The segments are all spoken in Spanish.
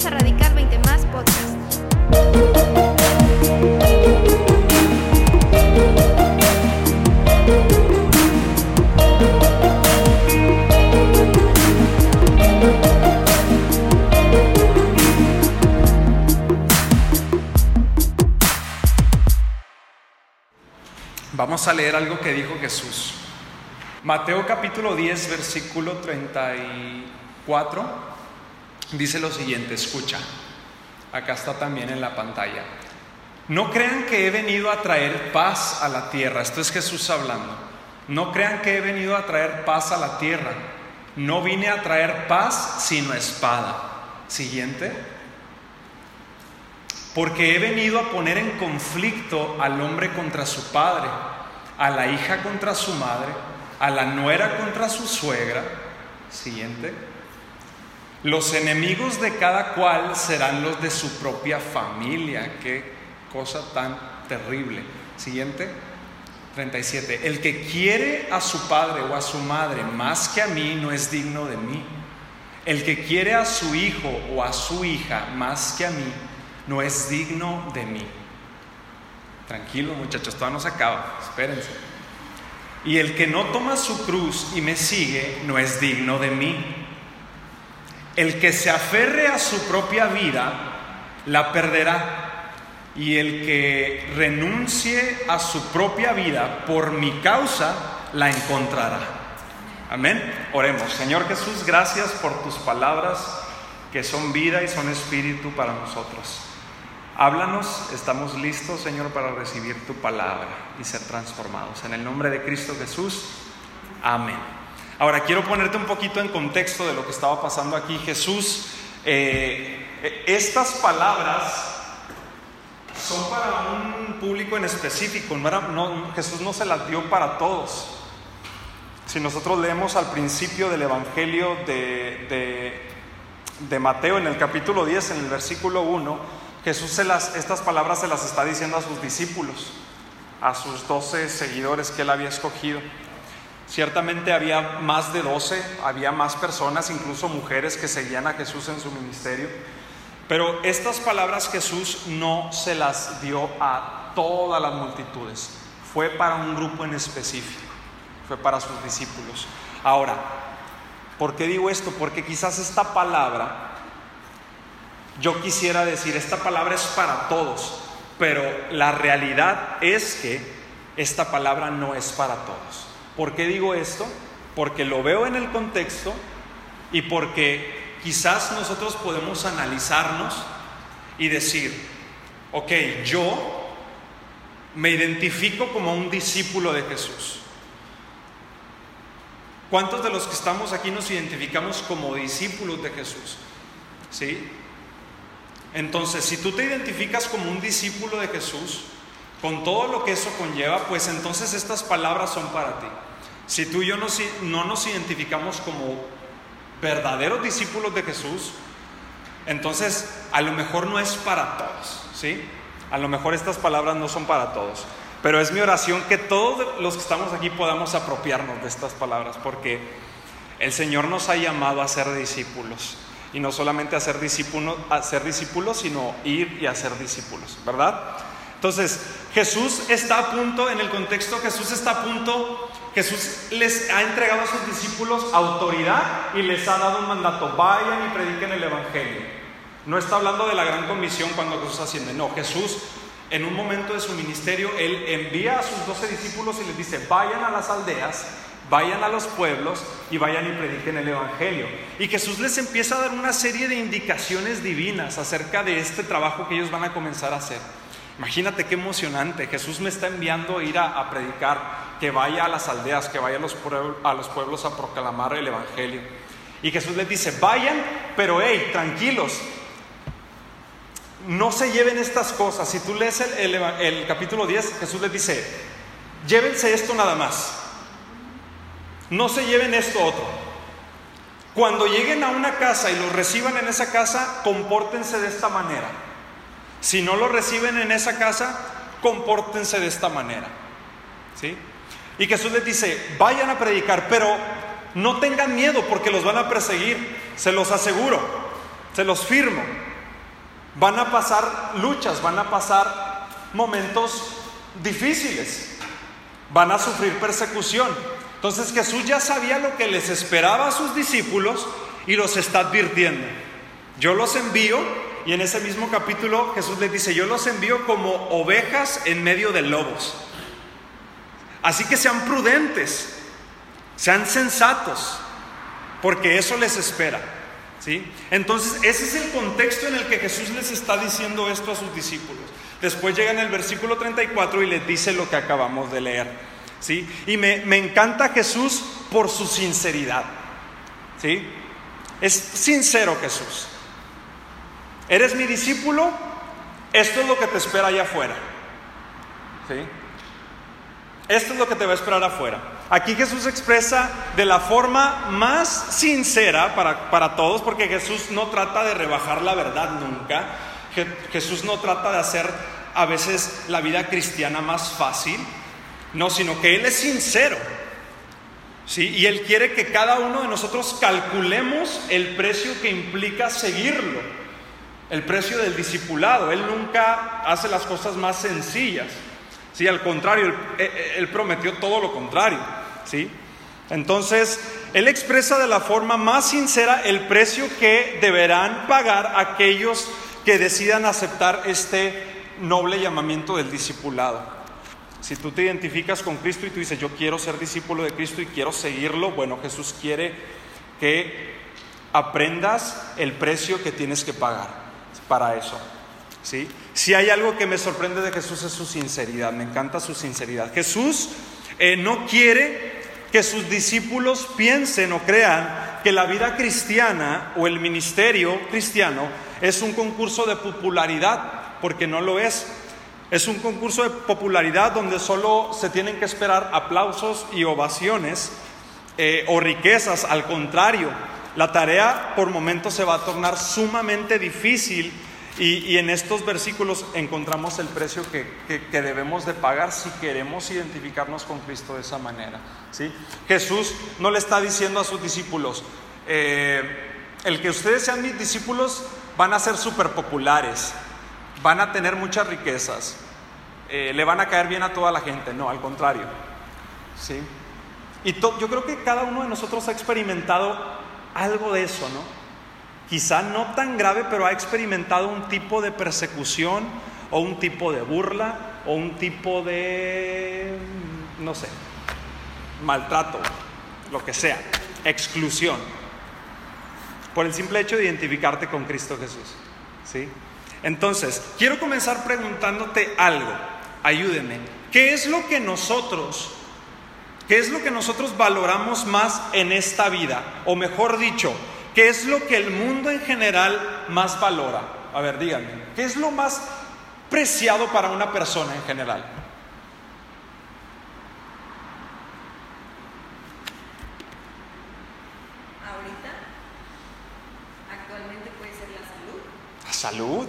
Bienvenidos a Radical 20 Más Podcast. Vamos a leer algo que dijo Jesús. Mateo capítulo 10, versículo 34, dice lo siguiente, escucha, acá está también en la pantalla. No crean que he venido a traer paz a la tierra, esto es Jesús hablando. No crean que he venido a traer paz a la tierra. No vine a traer paz sino espada. Siguiente. Porque he venido a poner en conflicto al hombre contra su padre, a la hija contra su madre, a la nuera contra su suegra. Siguiente. Los enemigos de cada cual serán los de su propia familia. Qué cosa tan terrible. Siguiente. 37. El que quiere a su padre o a su madre más que a mí no es digno de mí. El que quiere a su hijo o a su hija más que a mí no es digno de mí. Tranquilo muchachos, todavía no se acaba, espérense. Y el que no toma su cruz y me sigue no es digno de mí. El que se aferre a su propia vida la perderá. Y el que renuncie a su propia vida por mi causa la encontrará. Amén. Oremos. Señor Jesús, gracias por tus palabras que son vida y son espíritu para nosotros. Háblanos, estamos listos, Señor, para recibir tu palabra y ser transformados. En el nombre de Cristo Jesús, amén. Ahora, quiero ponerte un poquito en contexto de lo que estaba pasando aquí. Jesús, eh, estas palabras son para un público en específico. No Jesús no se las dio para todos. Si nosotros leemos al principio del Evangelio de, de, Mateo, en el capítulo 10, en el versículo 1, Jesús estas palabras se las está diciendo a sus discípulos, a sus doce seguidores que él había escogido. Ciertamente había más de doce, había más personas, incluso mujeres que seguían a Jesús en su ministerio. Pero estas palabras Jesús no se las dio a todas las multitudes, fue para un grupo en específico, fue para sus discípulos. Ahora, ¿por qué digo esto? Porque quizás esta palabra yo quisiera decir, esta palabra es para todos, pero la realidad es que esta palabra no es para todos. ¿Por qué digo esto? Porque lo veo en el contexto y porque quizás nosotros podemos analizarnos y decir, ok, yo me identifico como un discípulo de Jesús. ¿Cuántos de los que estamos aquí nos identificamos como discípulos de Jesús? ¿Sí? Entonces, si tú te identificas como un discípulo de Jesús, con todo lo que eso conlleva, pues entonces estas palabras son para ti. Si tú y yo no, no nos identificamos como verdaderos discípulos de Jesús, entonces a lo mejor no es para todos, ¿sí? A lo mejor estas palabras no son para todos. Pero es mi oración que todos los que estamos aquí podamos apropiarnos de estas palabras, porque el Señor nos ha llamado a ser discípulos y no solamente a ser, discípulos, a ser discípulos, sino ir y hacer discípulos, ¿verdad? Entonces, Jesús está a punto, en el contexto, Jesús está a punto, Jesús les ha entregado a sus discípulos autoridad y les ha dado un mandato, vayan y prediquen el Evangelio. No está hablando de la gran comisión cuando Jesús asciende, no, Jesús en un momento de su ministerio, Él envía a sus doce discípulos y les dice, vayan a las aldeas vayan a los pueblos y vayan y prediquen el Evangelio. Y Jesús les empieza a dar una serie de indicaciones divinas acerca de este trabajo que ellos van a comenzar a hacer. Imagínate qué emocionante, Jesús me está enviando a ir a, predicar, que vaya a las aldeas, que vaya a los, pueblos a proclamar el Evangelio. Y Jesús les dice, vayan, pero hey, tranquilos, no se lleven estas cosas. Si tú lees el, el capítulo 10, Jesús les dice, llévense esto nada más. No se lleven esto otro. Cuando lleguen a una casa y los reciban en esa casa, compórtense de esta manera. Si no lo reciben en esa casa, compórtense de esta manera. ¿Sí? Y Jesús les dice, vayan a predicar, pero no tengan miedo porque los van a perseguir, se los aseguro, se los firmo. Van a pasar luchas, van a pasar momentos difíciles, van a sufrir persecución. Entonces Jesús ya sabía lo que les esperaba a sus discípulos y los está advirtiendo. Yo los envío y en ese mismo capítulo Jesús les dice, yo los envío como ovejas en medio de lobos. Así que sean prudentes, sean sensatos, porque eso les espera. ¿sí? Entonces, ese es el contexto en el que Jesús les está diciendo esto a sus discípulos. Después llega en el versículo 34 y les dice lo que acabamos de leer. ¿sí? Y me, me encanta Jesús por su sinceridad. ¿sí? Es sincero Jesús. ¿Eres mi discípulo? Esto es lo que te espera allá afuera. ¿Sí? Esto es lo que te va a esperar afuera. Aquí Jesús expresa de la forma más sincera para, para todos, porque Jesús no trata de rebajar la verdad nunca. Jesús no trata de hacer a veces la vida cristiana más fácil, no, sino que Él es sincero. ¿sí? Y Él quiere que cada uno de nosotros calculemos el precio que implica seguirlo, el precio del discipulado. Él nunca hace las cosas más sencillas. ¿sí? Al contrario, él, eh, eh, él prometió todo lo contrario. ¿sí? Entonces, Él expresa de la forma más sincera el precio que deberán pagar aquellos que decidan aceptar este noble llamamiento del discipulado. Si tú te identificas con Cristo y tú dices, yo quiero ser discípulo de Cristo y quiero seguirlo, bueno, Jesús quiere que aprendas el precio que tienes que pagar para eso. ¿sí? Si hay algo que me sorprende de Jesús es su sinceridad, me encanta su sinceridad. Jesús eh, no quiere que sus discípulos piensen o crean que la vida cristiana o el ministerio cristiano es un concurso de popularidad, porque no lo es. Es un concurso de popularidad donde solo se tienen que esperar aplausos y ovaciones eh, o riquezas. Al contrario, la tarea por momentos se va a tornar sumamente difícil y, en estos versículos encontramos el precio que, debemos de pagar si queremos identificarnos con Cristo de esa manera. ¿sí? Jesús no le está diciendo a sus discípulos, eh, el que ustedes sean mis discípulos van a ser súper populares, van a tener muchas riquezas, eh, le van a caer bien a toda la gente. No, al contrario. ¿sí? Y yo creo que cada uno de nosotros ha experimentado algo de eso, ¿no? Quizá no tan grave, pero ha experimentado un tipo de persecución o un tipo de burla o un tipo de, no sé, maltrato, lo que sea, exclusión, por el simple hecho de identificarte con Cristo Jesús. ¿sí? Entonces, quiero comenzar preguntándote algo. Ayúdeme. ¿Qué es lo que nosotros, qué es lo que nosotros valoramos más en esta vida? O mejor dicho, ¿qué es lo que el mundo en general más valora? A ver, díganme. ¿Qué es lo más preciado para una persona en general? Ahorita, actualmente puede ser la salud. La salud.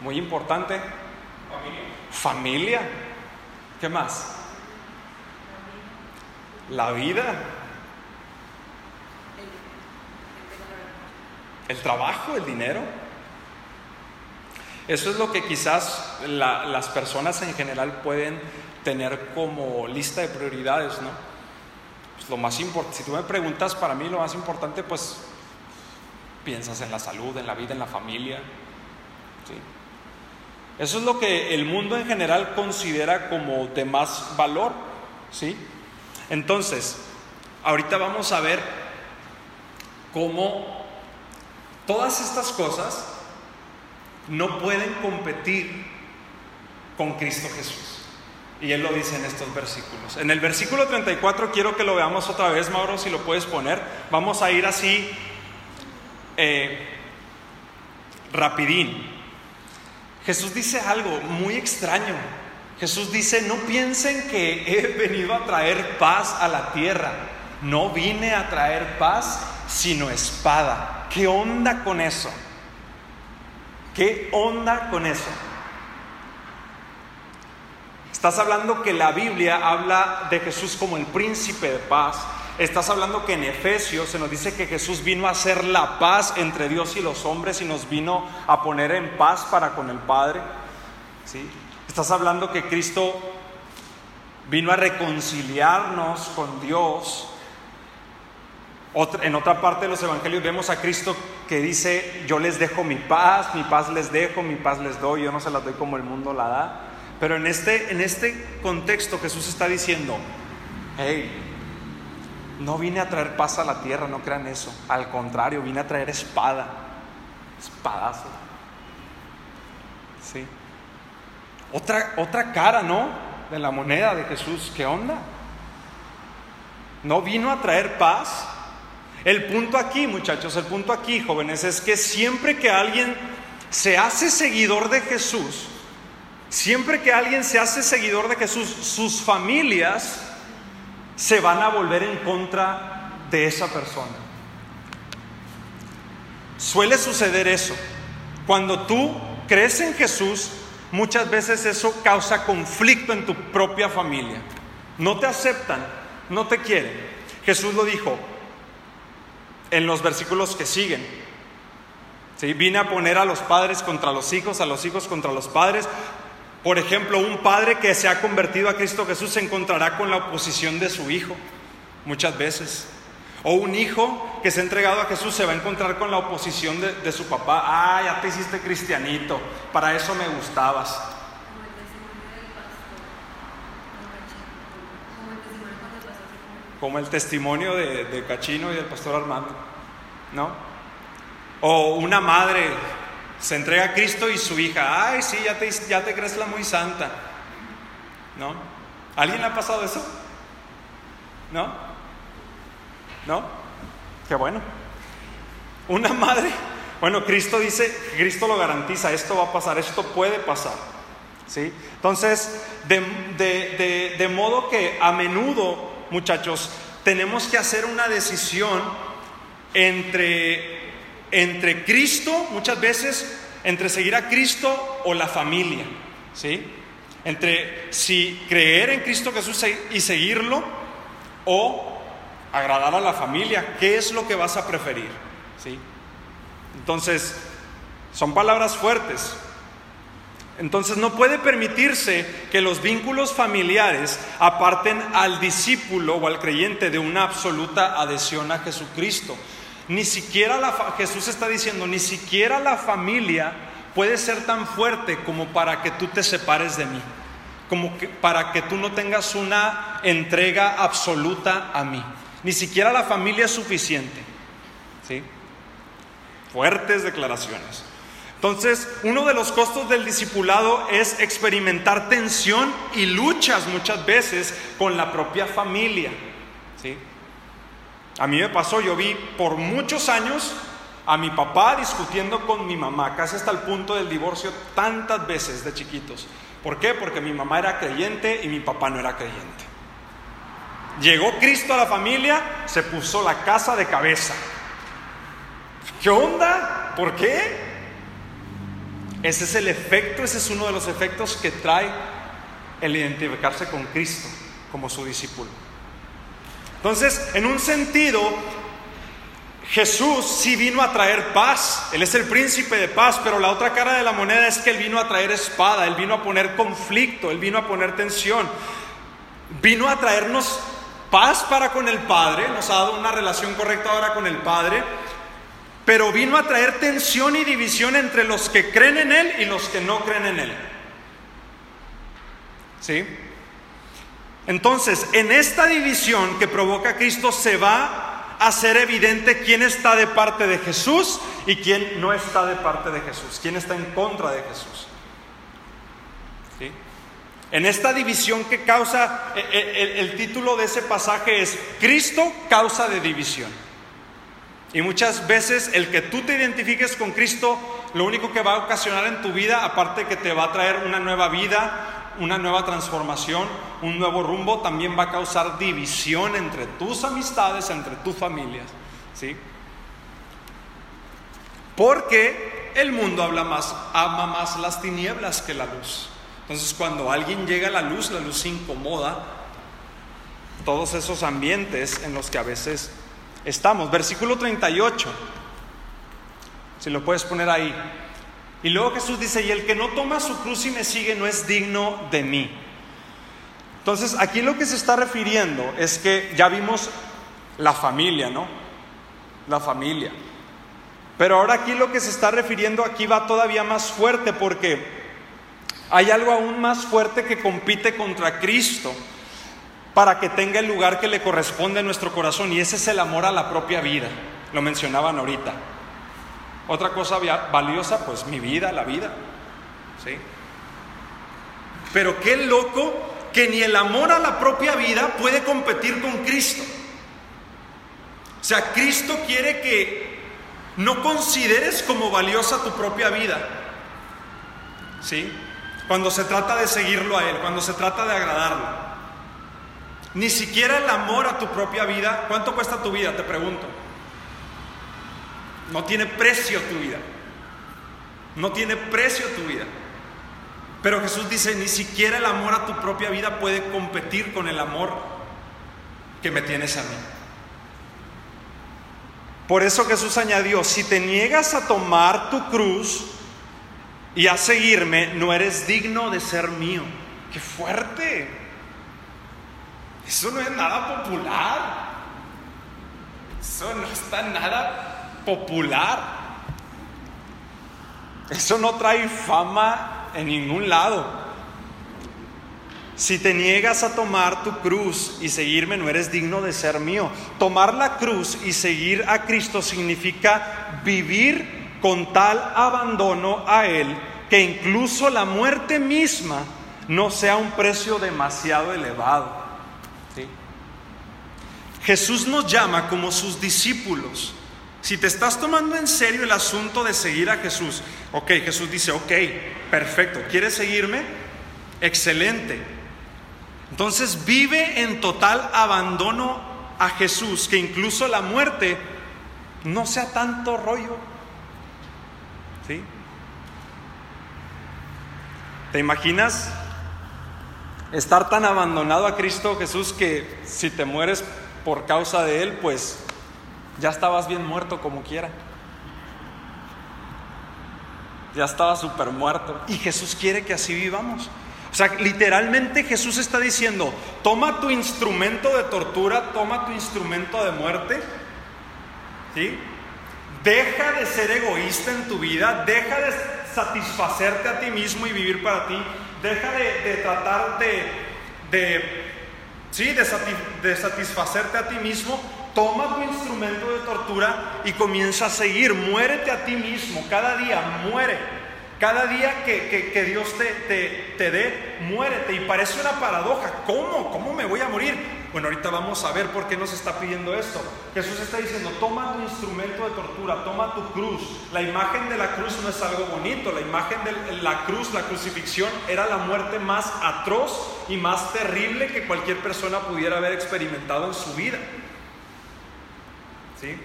Muy importante. Familia. ¿Qué más? La vida. El trabajo, el dinero. Eso es lo que quizás las personas en general pueden tener como lista de prioridades, ¿no? Pues lo más si tú me preguntas, para mí lo más importante, pues piensas en la salud, en la vida, en la familia. ¿sí? Eso es lo que el mundo en general considera como de más valor, ¿sí? Entonces, ahorita vamos a ver cómo todas estas cosas no pueden competir con Cristo Jesús. Y Él lo dice en estos versículos. En el versículo 34 quiero que lo veamos otra vez, Mauro, si lo puedes poner. Vamos a ir así eh, rapidín. Jesús dice algo muy extraño. Jesús dice, no piensen que he venido a traer paz a la tierra. No vine a traer paz, sino espada. ¿Qué onda con eso? ¿Qué onda con eso? Estás hablando que la Biblia habla de Jesús como el príncipe de paz. estás hablando que en Efesios se nos dice que Jesús vino a hacer la paz entre Dios y los hombres y nos vino a poner en paz para con el Padre. ¿Sí? Estás hablando que Cristo vino a reconciliarnos con Dios. en otra parte de los evangelios vemos a Cristo que dice, yo les dejo mi paz, mi paz les dejo, mi paz les doy, yo no se las doy como el mundo la da. Pero en este, en este contexto Jesús está diciendo, hey, no vine a traer paz a la tierra, no crean eso. Al contrario, vine a traer espada, espadazo. Sí. Otra, otra cara, ¿no? De la moneda de Jesús. ¿Qué onda? No vino a traer paz. El punto aquí, muchachos, el punto aquí, jóvenes, es que siempre que alguien se hace seguidor de Jesús, siempre que alguien se hace seguidor de Jesús, sus familias se van a volver en contra de esa persona. Suele suceder eso. Cuando tú crees en Jesús, muchas veces eso causa conflicto en tu propia familia. No te aceptan, no te quieren. Jesús lo dijo en los versículos que siguen. ¿Sí? Vine a poner a los padres contra los hijos, a los hijos contra los padres. Por ejemplo, un padre que se ha convertido a Cristo Jesús se encontrará con la oposición de su hijo, muchas veces. O un hijo que se ha entregado a Jesús se va a encontrar con la oposición de, su papá. Ah, ya te hiciste cristianito, para eso me gustabas. Como el testimonio de, de Cachino y del pastor Armando, ¿no? O una madre se entrega a Cristo y su hija, ay, sí, ya te, ya te crees la muy santa. ¿No? ¿Alguien le ha pasado eso? ¿No? ¿No? Qué bueno. Una madre, bueno, Cristo dice, Cristo lo garantiza, esto va a pasar, esto puede pasar. ¿Sí? Entonces, de, de modo que a menudo, muchachos, tenemos que hacer una decisión entre entre Cristo, muchas veces, entre seguir a Cristo o la familia, ¿sí? Entre si creer en Cristo Jesús y seguirlo o agradar a la familia, ¿qué es lo que vas a preferir? ¿Sí? Entonces, son palabras fuertes. Entonces no puede permitirse que los vínculos familiares aparten al discípulo o al creyente de una absoluta adhesión a Jesucristo. Ni siquiera la, Jesús está diciendo, ni siquiera la familia puede ser tan fuerte como para que tú te separes de mí, como que, para que tú no tengas una entrega absoluta a mí. Ni siquiera la familia es suficiente. ¿Sí? Fuertes declaraciones. Entonces, uno de los costos del discipulado es experimentar tensión y luchas muchas veces con la propia familia. ¿Sí? A mí me pasó, yo vi por muchos años a mi papá discutiendo con mi mamá, casi hasta el punto del divorcio tantas veces de chiquitos. ¿Por qué? Porque mi mamá era creyente y mi papá no era creyente. Llegó Cristo a la familia, se puso la casa de cabeza. ¿Qué onda? ¿Por qué? Ese es el efecto, ese es uno de los efectos que trae el identificarse con Cristo como su discípulo. Entonces, en un sentido, Jesús sí vino a traer paz, Él es el príncipe de paz, pero la otra cara de la moneda es que Él vino a traer espada, Él vino a poner conflicto, Él vino a poner tensión, vino a traernos paz para con el Padre, nos ha dado una relación correcta ahora con el Padre, pero vino a traer tensión y división entre los que creen en Él y los que no creen en Él. ¿Sí? Entonces, en esta división que provoca Cristo se va a hacer evidente quién está de parte de Jesús y quién no está de parte de Jesús, quién está en contra de Jesús. En esta división que causa, e, e, el, el título de ese pasaje es Cristo causa de división. Y muchas veces el que tú te identifiques con Cristo, lo único que va a ocasionar en tu vida, aparte que te va a traer una nueva vida, una nueva transformación, un nuevo rumbo, también va a causar división entre tus amistades, entre tus familias. ¿sí? Porque el mundo habla más, ama más las tinieblas que la luz. Entonces cuando alguien llega a la luz, la luz incomoda todos esos ambientes en los que a veces estamos. Versículo 38, si lo puedes poner ahí. Y luego Jesús dice, y el que no toma su cruz y me sigue no es digno de mí. Entonces, aquí lo que se está refiriendo es que ya vimos la familia, ¿no? La familia. Pero ahora aquí lo que se está refiriendo aquí va todavía más fuerte porque hay algo aún más fuerte que compite contra Cristo para que tenga el lugar que le corresponde en nuestro corazón y ese es el amor a la propia vida. Lo mencionaban ahorita. Otra cosa valiosa, pues mi vida, la vida. ¿Sí? Pero qué loco que ni el amor a la propia vida puede competir con Cristo. O sea, Cristo quiere que no consideres como valiosa tu propia vida. ¿Sí? Cuando se trata de seguirlo a Él, cuando se trata de agradarlo. Ni siquiera el amor a tu propia vida. ¿Cuánto cuesta tu vida? Te pregunto. No tiene precio tu vida. No tiene precio tu vida. Pero Jesús dice, ni siquiera el amor a tu propia vida puede competir con el amor que me tienes a mí. Por eso Jesús añadió, si te niegas a tomar tu cruz y a seguirme, no eres digno de ser mío. ¡Qué fuerte! Eso no es nada popular. Eso no está nada popular. Eso no trae fama en ningún lado. Si te niegas a tomar tu cruz y seguirme, no eres digno de ser mío. Tomar la cruz y seguir a Cristo significa vivir con tal abandono a Él que incluso la muerte misma no sea un precio demasiado elevado. Jesús nos llama como sus discípulos. Si te estás tomando en serio el asunto de seguir a Jesús, ok, Jesús dice, ok, perfecto, ¿quieres seguirme? Excelente. Entonces vive en total abandono a Jesús, que incluso la muerte no sea tanto rollo. ¿Sí? ¿Te imaginas estar tan abandonado a Cristo Jesús que si te mueres por causa de Él, pues ya estabas bien muerto como quiera? Ya estaba súper muerto. Y Jesús quiere que así vivamos. O sea, literalmente Jesús está diciendo, toma tu instrumento de tortura, toma tu instrumento de muerte, ¿sí? Deja de ser egoísta en tu vida, deja de satisfacerte a ti mismo y vivir para ti, deja de, tratar de, ¿sí? de satisfacerte a ti mismo, toma tu instrumento de tortura y comienza a seguir, muérete a ti mismo, cada día muere. Cada día que, Dios te, te, dé, muérete. Y parece una paradoja. ¿Cómo? ¿Cómo me voy a morir? Bueno, ahorita vamos a ver por qué nos está pidiendo esto. Jesús está diciendo, toma tu instrumento de tortura, toma tu cruz. La imagen de la cruz no es algo bonito. La imagen de la cruz, la crucifixión, era la muerte más atroz y más terrible que cualquier persona pudiera haber experimentado en su vida. ¿Sí?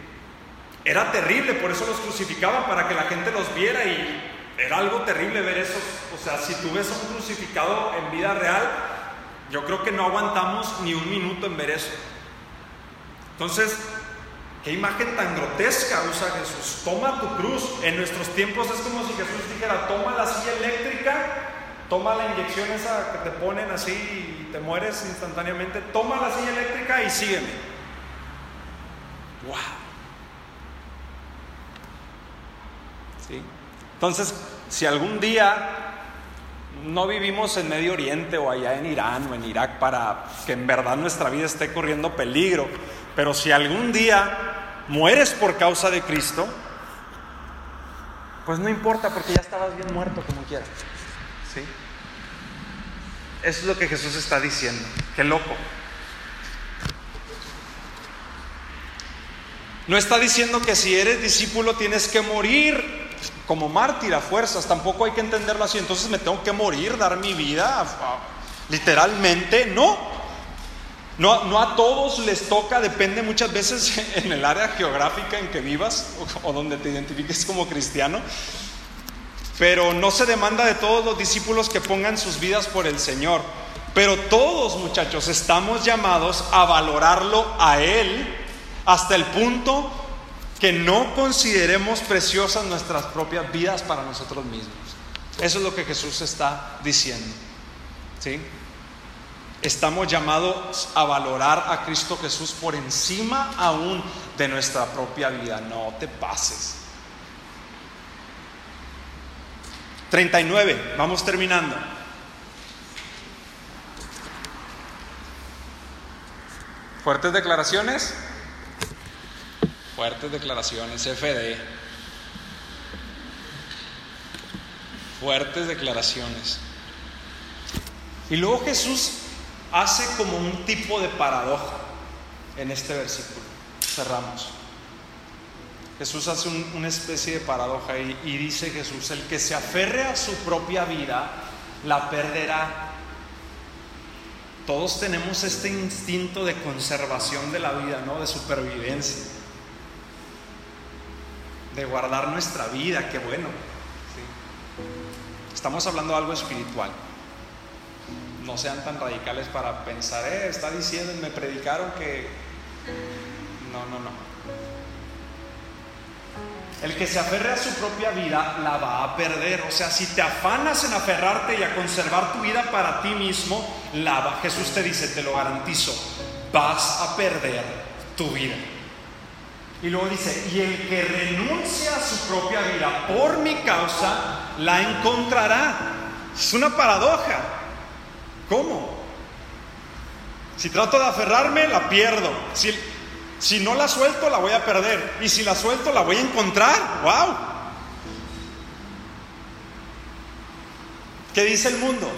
Era terrible, por eso los crucificaban, para que la gente los viera y era algo terrible ver eso. O sea, si tú ves a un crucificado en vida real, yo creo que no aguantamos ni un minuto en ver eso. Entonces, qué imagen tan grotesca usa Jesús. Toma tu cruz. En nuestros tiempos es como si Jesús dijera, toma la silla eléctrica, toma la inyección esa que te ponen así y te mueres instantáneamente. Toma la silla eléctrica y sígueme. ¡Wow! ¿Sí? Entonces, si algún día no vivimos en Medio Oriente o allá en Irán o en Irak para que en verdad nuestra vida esté corriendo peligro, pero si algún día mueres por causa de Cristo, pues no importa porque ya estabas bien muerto como quieras. ¿Sí? Eso es lo que Jesús está diciendo. Qué loco. No está diciendo que si eres discípulo tienes que morir como mártir a fuerzas, tampoco hay que entenderlo así, entonces me tengo que morir, dar mi vida, literalmente, no. No, no a todos les toca, depende muchas veces en el área geográfica en que vivas o, donde te identifiques como cristiano. pero no se demanda de todos los discípulos que pongan sus vidas por el Señor. Pero todos, muchachos, estamos llamados a valorarlo a Él hasta el punto que no consideremos preciosas nuestras propias vidas para nosotros mismos. Eso es lo que Jesús está diciendo. ¿Sí? Estamos llamados a valorar a Cristo Jesús por encima aún de nuestra propia vida. No te pases. 39, vamos terminando. Fuertes declaraciones. Fuertes declaraciones, FD. Fuertes declaraciones. Y luego Jesús hace como un tipo de paradoja en este versículo. Cerramos. Jesús hace una especie de paradoja y, y dice Jesús, el que se aferre a su propia vida, la perderá. Todos tenemos este instinto de conservación de la vida, ¿no? De supervivencia. De guardar nuestra vida, qué bueno. ¿sí? Estamos hablando de algo espiritual. No sean tan radicales para pensar, eh, está diciendo, me predicaron que... No, no, no. El que se aferre a su propia vida la va a perder. O sea, si te afanas en aferrarte y a conservar tu vida para ti mismo, la va. Jesús te dice, te lo garantizo, vas a perder tu vida. Y luego dice, y el que renuncia a su propia vida por mi causa, la encontrará. Es una paradoja. ¿Cómo? Si trato de aferrarme, la pierdo. Si, si no la suelto, la voy a perder. Y si la suelto, la voy a encontrar. ¡Wow! ¿Qué dice el mundo?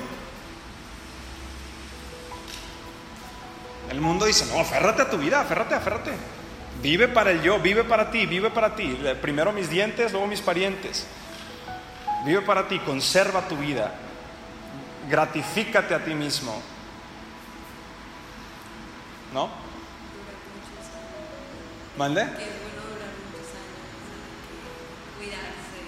El mundo dice, no, aférrate a tu vida, aférrate, aférrate. Vive para el yo, vive para ti, vive para ti. Primero mis dientes, luego mis parientes. Vive para ti, conserva tu vida. Gratifícate a ti mismo. ¿No? ¿Mande? Cuidarse.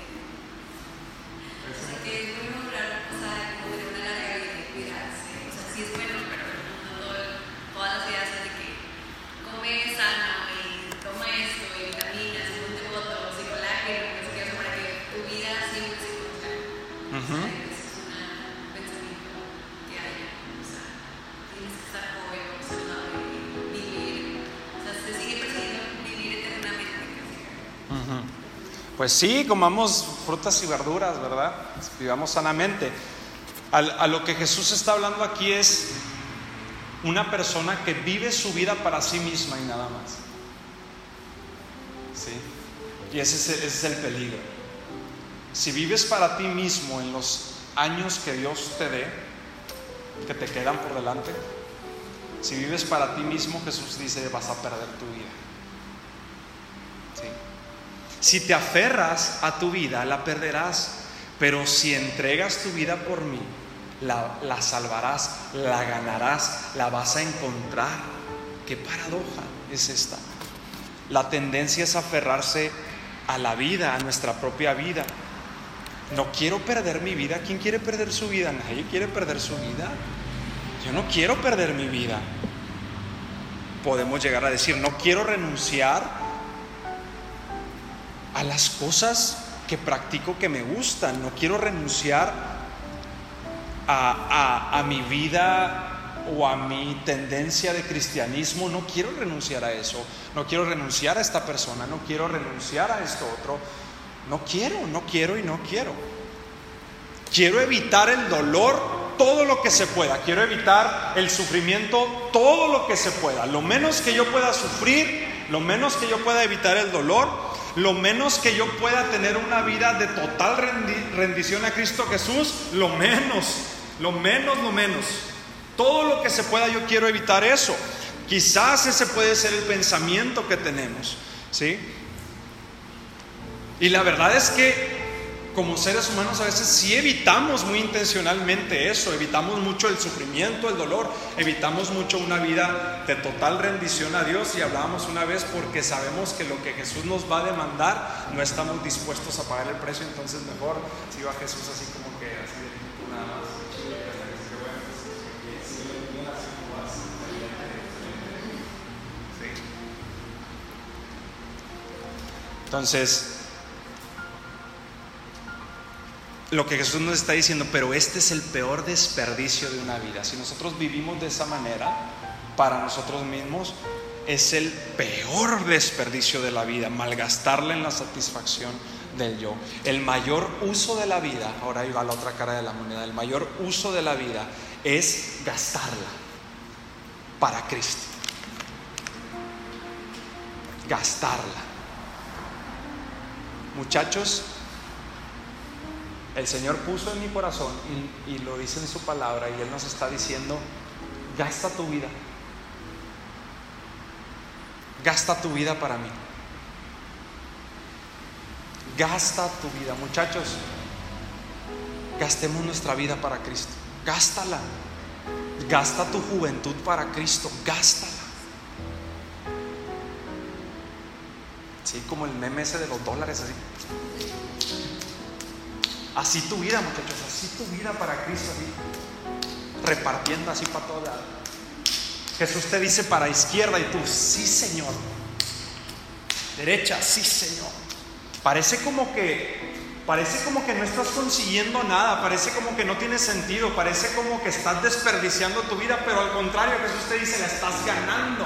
Pues sí, comamos frutas y verduras, ¿verdad? Vivamos sanamente. Al- a lo que Jesús está hablando aquí es una persona que vive su vida para sí misma y nada más. ¿Sí? Y ese es, ese es el peligro. Si vives para ti mismo en los años que Dios te dé, que te quedan por delante, si vives para ti mismo, Jesús dice, vas a perder tu vida. Si te aferras a tu vida, la perderás. Pero si entregas tu vida por mí, la, la salvarás, la ganarás, la vas a encontrar. ¿Qué paradoja es esta? La tendencia es aferrarse a la vida, a nuestra propia vida. No quiero perder mi vida. ¿Quién quiere perder su vida? Nadie quiere perder su vida. Yo no quiero perder mi vida. Podemos llegar a decir, no quiero renunciar a las cosas que practico que me gustan. No quiero renunciar a, a- mi vida o a mi tendencia de cristianismo. No quiero renunciar a eso. No quiero renunciar a esta persona. No quiero renunciar a esto otro. No quiero, no quiero y no quiero. Quiero evitar el dolor todo lo que se pueda. Quiero evitar el sufrimiento todo lo que se pueda. Lo menos que yo pueda sufrir, lo menos que yo pueda evitar el dolor, lo menos que yo pueda tener una vida de total rendi- rendición a Cristo Jesús, lo menos, lo menos, lo menos. Todo lo que se pueda yo quiero evitar eso. Quizás ese puede ser el pensamiento que tenemos, ¿sí? Y la verdad es que como seres humanos a veces sí evitamos muy intencionalmente eso, evitamos mucho el sufrimiento, el dolor, evitamos mucho una vida de total rendición a Dios y hablábamos una vez porque sabemos que lo que Jesús nos va a demandar no estamos dispuestos a pagar el precio, entonces mejor si va Jesús así como que así de nada más. Entonces, lo que Jesús nos está diciendo, pero este es el peor desperdicio de una vida. Si nosotros vivimos de esa manera, para nosotros mismos, es el peor desperdicio de la vida, malgastarla en la satisfacción del yo. El mayor uso de la vida, ahora ahí va la otra cara de la moneda, el mayor uso de la vida es gastarla para Cristo. Gastarla. Muchachos, el Señor puso en mi corazón y, lo dice en su palabra y Él nos está diciendo, gasta tu vida. Gasta tu vida para mí. Gasta tu vida. Muchachos, gastemos nuestra vida para Cristo. Gástala. Gasta tu juventud para Cristo. Gástala. Sí, como el meme ese de los dólares, así. Así tu vida, muchachos, así tu vida para Cristo, repartiendo así para todos. Jesús te dice para izquierda y tú, sí, Señor. Derecha, sí, Señor. Parece como que parece como que no estás consiguiendo nada, parece como que no tiene sentido, parece como que estás desperdiciando tu vida, pero al contrario, Jesús te dice, la estás ganando.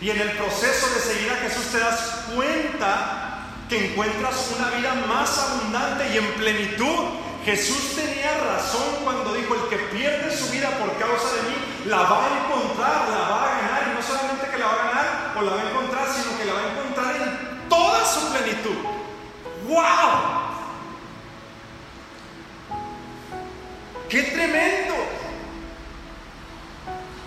Y en el proceso de seguir a Jesús te das cuenta que encuentras una vida más abundante y en plenitud. Jesús tenía razón cuando dijo, el que pierde su vida por causa de mí, la va a encontrar, la va a ganar. Y no solamente que la va a ganar o la va a encontrar, sino que la va a encontrar en toda su plenitud. ¡Wow! ¡Qué tremendo!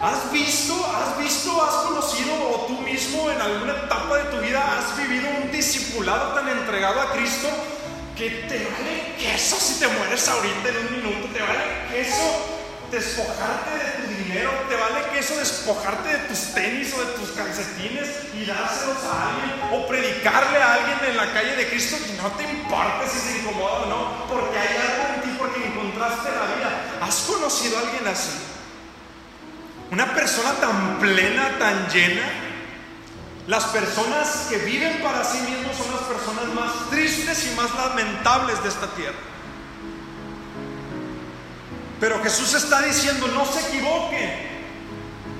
¿Has visto, has visto, has conocido o tú mismo en alguna etapa de tu vida has vivido un discipulado tan entregado a Cristo que te vale queso si te mueres ahorita en un minuto, te vale queso despojarte de tu dinero, te vale queso despojarte de tus tenis o de tus calcetines y dárselos a alguien o predicarle a alguien en la calle de Cristo y no te importa si se incomoda o no, porque hay algo en ti, porque encontraste la vida. ¿Has conocido a alguien así? Una persona tan plena, tan llena. Las personas que viven para sí mismos son las personas más tristes y más lamentables de esta tierra. Pero Jesús está diciendo, no se equivoquen.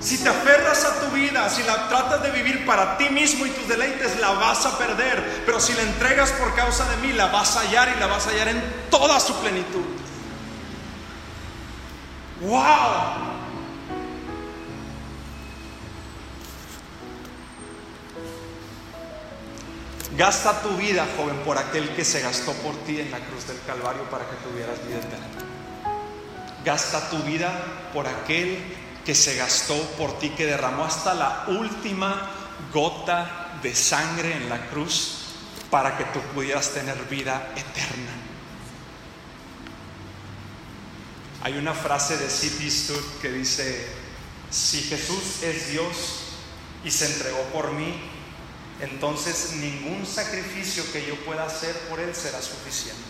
Si te aferras a tu vida, si la tratas de vivir para ti mismo y tus deleites, la vas a perder. Pero si la entregas por causa de mí, la vas a hallar y la vas a hallar en toda su plenitud. ¡Wow! Gasta tu vida, joven, por aquel que se gastó por ti en la cruz del Calvario para que tuvieras vida eterna. Gasta tu vida por aquel que se gastó por ti, que derramó hasta la última gota de sangre en la cruz para que tú pudieras tener vida eterna. Hay una frase de Sid Eastwood que dice, si Jesús es Dios y se entregó por mí, entonces ningún sacrificio que yo pueda hacer por Él será suficiente.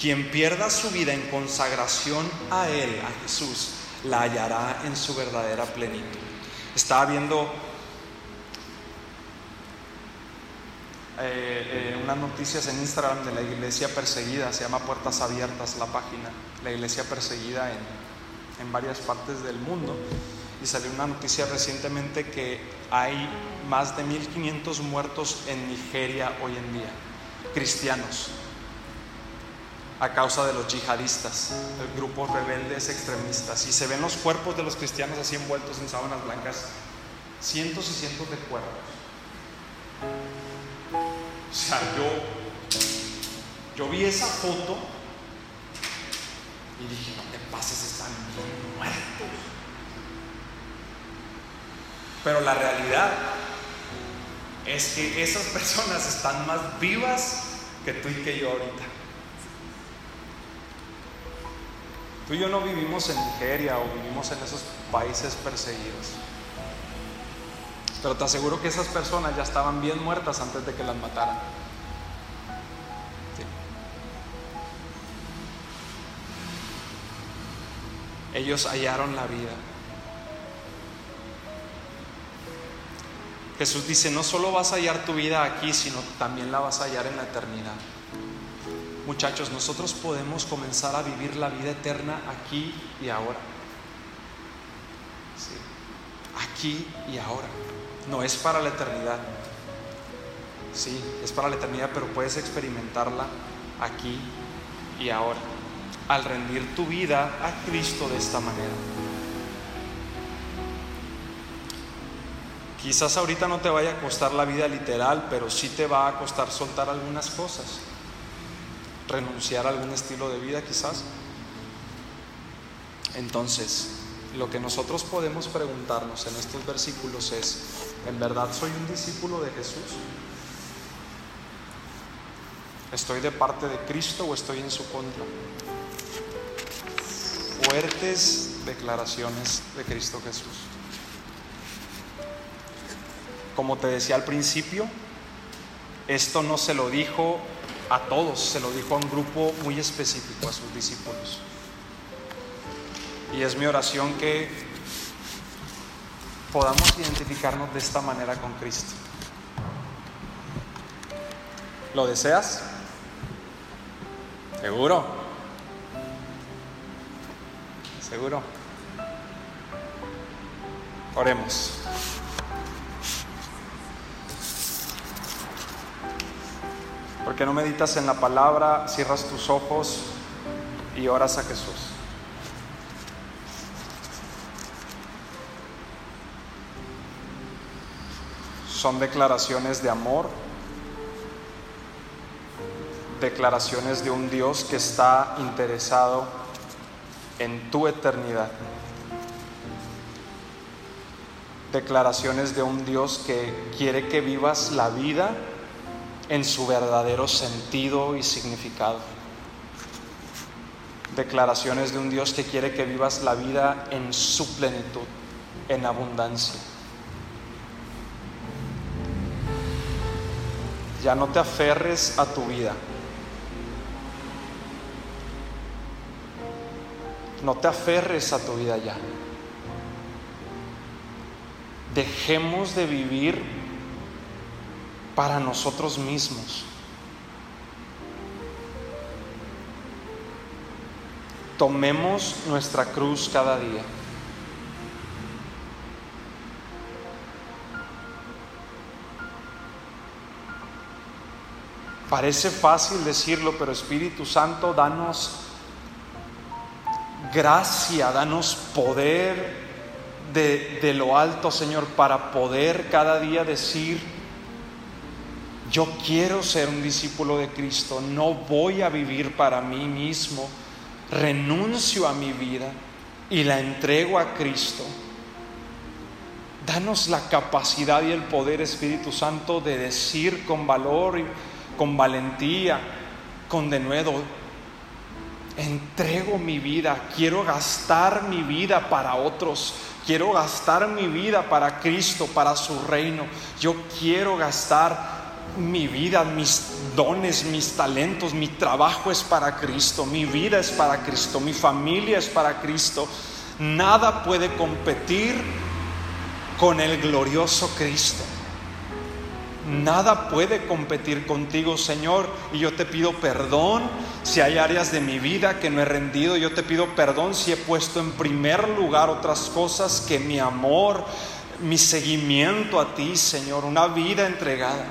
Quien pierda su vida en consagración a Él, a Jesús, la hallará en su verdadera plenitud. Estaba viendo Eh, eh, unas noticias en Instagram de la iglesia perseguida, se llama Puertas Abiertas la página, la iglesia perseguida en, en varias partes del mundo. Y salió una noticia recientemente que hay más de 1500 muertos en Nigeria hoy en día, cristianos, a causa de los yihadistas, el grupo rebeldes extremistas. Y se ven los cuerpos de los cristianos así envueltos en sábanas blancas, cientos y cientos de cuerpos. O sea, yo, yo vi esa foto y dije, no te pases, están bien muertos. Pero la realidad es que esas personas están más vivas que tú y que yo ahorita. Tú y yo no vivimos en Nigeria o vivimos en esos países perseguidos. Pero te aseguro que esas personas ya estaban bien muertas antes de que las mataran. Ellos hallaron la vida. Jesús dice, no solo vas a hallar tu vida aquí, sino también la vas a hallar en la eternidad. Muchachos, nosotros podemos comenzar a vivir la vida eterna aquí y ahora. Sí. Aquí y ahora. No es para la eternidad. Sí, es para la eternidad, pero puedes experimentarla aquí y ahora. Al rendir tu vida a Cristo de esta manera. Quizás ahorita no te vaya a costar la vida literal, pero sí te va a costar soltar algunas cosas renunciar a algún estilo de vida quizás. Entonces, lo que nosotros podemos preguntarnos en estos versículos es, ¿en verdad soy un discípulo de Jesús? ¿Estoy de parte de Cristo o estoy en su contra? Fuertes declaraciones de Cristo Jesús. Como te decía al principio, esto no se lo dijo a todos, se lo dijo a un grupo muy específico, a sus discípulos. Y es mi oración que podamos identificarnos de esta manera con Cristo. ¿Lo deseas? ¿Seguro? ¿Seguro? Oremos. Porque no meditas en la palabra, cierras tus ojos y oras a Jesús. Son declaraciones de amor, declaraciones de un Dios que está interesado en tu eternidad. Declaraciones de un Dios que quiere que vivas la vida en su verdadero sentido y significado. Declaraciones de un Dios que quiere que vivas la vida en su plenitud, en abundancia. Ya no te aferres a tu vida. No te aferres a tu vida ya. Dejemos de vivir para nosotros mismos. Tomemos nuestra cruz cada día. Parece fácil decirlo, pero Espíritu Santo, danos gracia, danos poder de, de, lo alto, Señor, para poder cada día decir, yo quiero ser un discípulo de Cristo, no voy a vivir para mí mismo, renuncio a mi vida y la entrego a Cristo. Danos la capacidad y el poder, Espíritu Santo, de decir con valor y con valentía, con denuedo, entrego mi vida, quiero gastar mi vida para otros, quiero gastar mi vida para Cristo, para su reino, yo quiero gastar mi vida, mis dones, mis talentos, mi trabajo es para Cristo, mi vida es para Cristo, mi familia es para Cristo. Nada puede competir con el glorioso Cristo. Nada puede competir contigo, Señor. Y yo te pido perdón si hay áreas de mi vida que no he rendido. Yo te pido perdón si he puesto en primer lugar otras cosas que mi amor, mi seguimiento a ti, Señor, una vida entregada.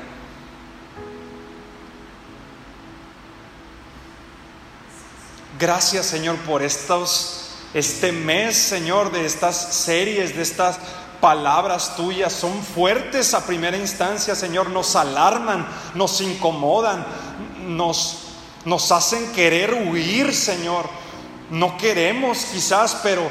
Gracias, Señor, por estos, este mes, Señor, de estas series, de estas palabras tuyas. Son fuertes a primera instancia, Señor. Nos alarman, nos incomodan, nos, nos hacen querer huir, Señor. No queremos quizás, pero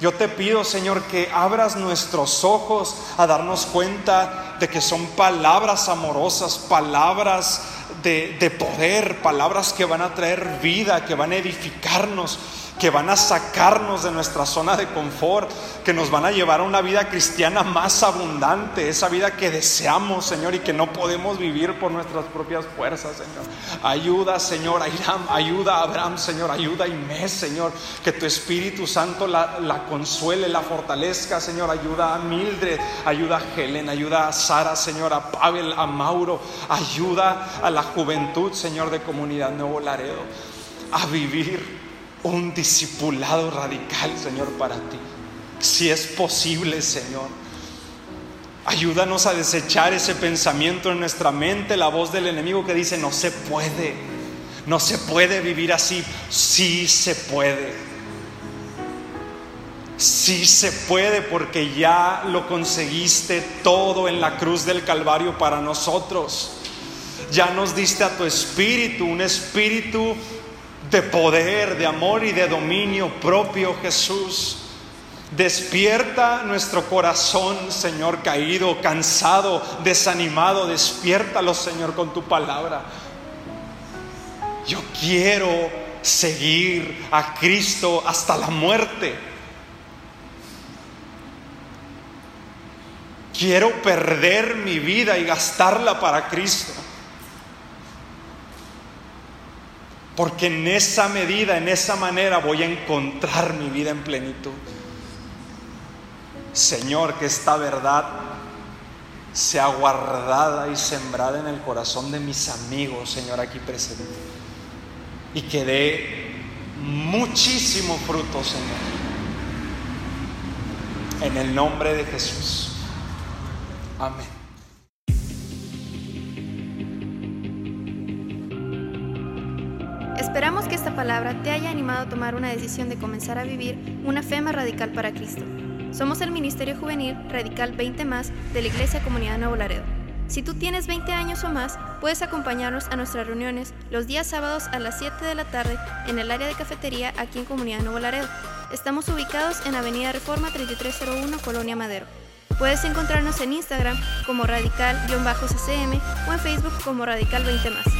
Yo te pido, Señor, que abras nuestros ojos a darnos cuenta de que son palabras amorosas, palabras de, de, poder, palabras que van a traer vida, que van a edificarnos, que van a sacarnos de nuestra zona de confort, que nos van a llevar a una vida cristiana más abundante, esa vida que deseamos, Señor, y que no podemos vivir por nuestras propias fuerzas, Señor. Ayuda, Señor, a Iram, ayuda a Abraham, Señor, ayuda a Inés, Señor, que tu Espíritu Santo la, la consuele, la fortalezca, Señor, ayuda a Mildred, ayuda a Helen, ayuda a Sara, Señor, a Pavel, a Mauro, ayuda a la juventud, Señor, de Comunidad Nuevo Laredo, a vivir un discipulado radical, Señor, para ti. Si es posible, Señor. Ayúdanos a desechar ese pensamiento en nuestra mente, la voz del enemigo que dice, no se puede, no se puede vivir así. Sí se puede. Sí se puede porque ya lo conseguiste todo en la cruz del Calvario para nosotros. Ya nos diste a tu espíritu, un espíritu de poder, de amor y de dominio propio, Jesús. Despierta nuestro corazón, Señor, caído, cansado, desanimado. Despiértalo, Señor, con tu palabra. Yo quiero seguir a Cristo hasta la muerte. Quiero perder mi vida y gastarla para Cristo. Porque en esa medida, en esa manera voy a encontrar mi vida en plenitud. Señor, que esta verdad sea guardada y sembrada en el corazón de mis amigos, Señor, aquí presente. Y que dé muchísimo fruto, Señor. En el nombre de Jesús. Amén. Esperamos que esta palabra te haya animado a tomar una decisión de comenzar a vivir una fe más radical para Cristo. Somos el Ministerio Juvenil Radical 20 más de la Iglesia Comunidad Nuevo Laredo. Si tú tienes 20 años o más, puedes acompañarnos a nuestras reuniones los días sábados a las 7 de la tarde en el área de cafetería aquí en Comunidad Nuevo Laredo. Estamos ubicados en Avenida Reforma 3301, Colonia Madero. Puedes encontrarnos en Instagram como radical-ccm o en Facebook como radical 20 más.